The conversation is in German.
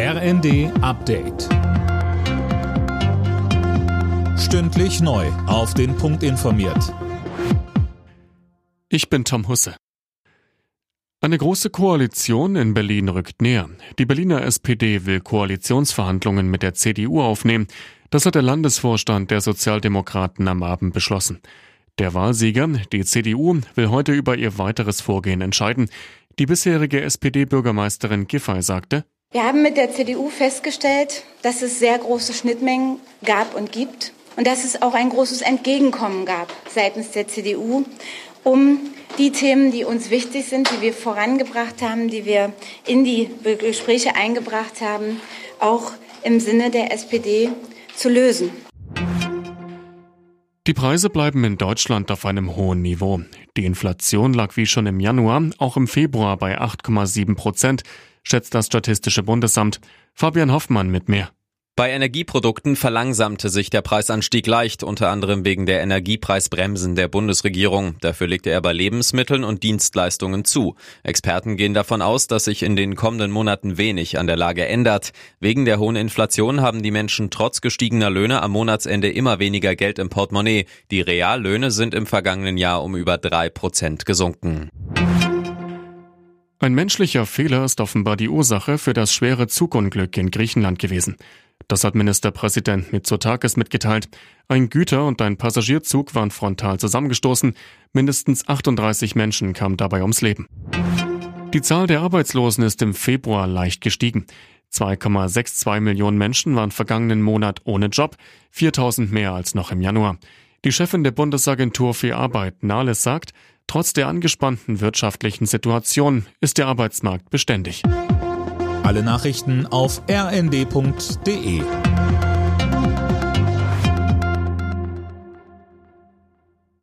RND Update. Stündlich neu. Auf den Punkt informiert. Ich bin Tom Husse. Eine große Koalition in Berlin rückt näher. Die Berliner SPD will Koalitionsverhandlungen mit der CDU aufnehmen. Das hat der Landesvorstand der Sozialdemokraten am Abend beschlossen. Der Wahlsieger, die CDU, will heute über ihr weiteres Vorgehen entscheiden. Die bisherige SPD-Bürgermeisterin Giffey sagte, wir haben mit der CDU festgestellt, dass es sehr große Schnittmengen gab und gibt und dass es auch ein großes Entgegenkommen gab seitens der CDU, um die Themen, die uns wichtig sind, die wir vorangebracht haben, die wir in die Gespräche eingebracht haben, auch im Sinne der SPD zu lösen. Die Preise bleiben in Deutschland auf einem hohen Niveau. Die Inflation lag wie schon im Januar auch im Februar bei 8,7 Prozent schätzt das Statistische Bundesamt. Fabian Hoffmann mit mehr. Bei Energieprodukten verlangsamte sich der Preisanstieg leicht, unter anderem wegen der Energiepreisbremsen der Bundesregierung. Dafür legte er bei Lebensmitteln und Dienstleistungen zu. Experten gehen davon aus, dass sich in den kommenden Monaten wenig an der Lage ändert. Wegen der hohen Inflation haben die Menschen trotz gestiegener Löhne am Monatsende immer weniger Geld im Portemonnaie. Die Reallöhne sind im vergangenen Jahr um über drei Prozent gesunken. Ein menschlicher Fehler ist offenbar die Ursache für das schwere Zugunglück in Griechenland gewesen. Das hat Ministerpräsident Mitsotakis mitgeteilt. Ein Güter- und ein Passagierzug waren frontal zusammengestoßen. Mindestens 38 Menschen kamen dabei ums Leben. Die Zahl der Arbeitslosen ist im Februar leicht gestiegen. 2,62 Millionen Menschen waren vergangenen Monat ohne Job, 4000 mehr als noch im Januar. Die Chefin der Bundesagentur für Arbeit, Nahles, sagt, Trotz der angespannten wirtschaftlichen Situation ist der Arbeitsmarkt beständig. Alle Nachrichten auf rnd.de